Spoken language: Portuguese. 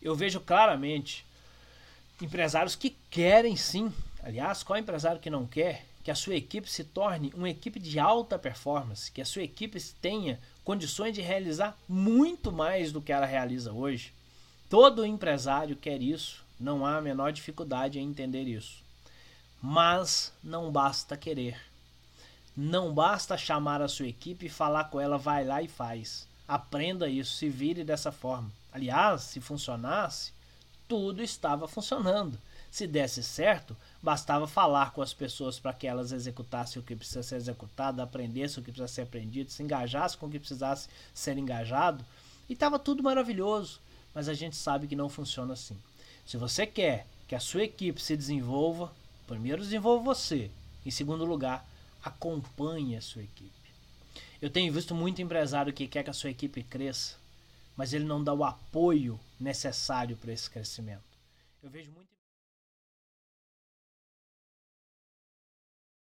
Eu vejo claramente empresários que querem sim, aliás, qual empresário que não quer que a sua equipe se torne uma equipe de alta performance, que a sua equipe tenha condições de realizar muito mais do que ela realiza hoje. Todo empresário quer isso, não há a menor dificuldade em entender isso. Mas não basta querer. Não basta chamar a sua equipe e falar com ela, vai lá e faz. Aprenda isso, se vire dessa forma. Aliás, se funcionasse, tudo estava funcionando. Se desse certo, bastava falar com as pessoas para que elas executassem o que precisa ser executado, aprendessem o que precisa ser aprendido, se engajassem com o que precisasse ser engajado, e estava tudo maravilhoso. Mas a gente sabe que não funciona assim. Se você quer que a sua equipe se desenvolva, primeiro desenvolva você. Em segundo lugar, acompanhe a sua equipe. Eu tenho visto muito empresário que quer que a sua equipe cresça, mas ele não dá o apoio necessário para esse crescimento. Eu vejo muito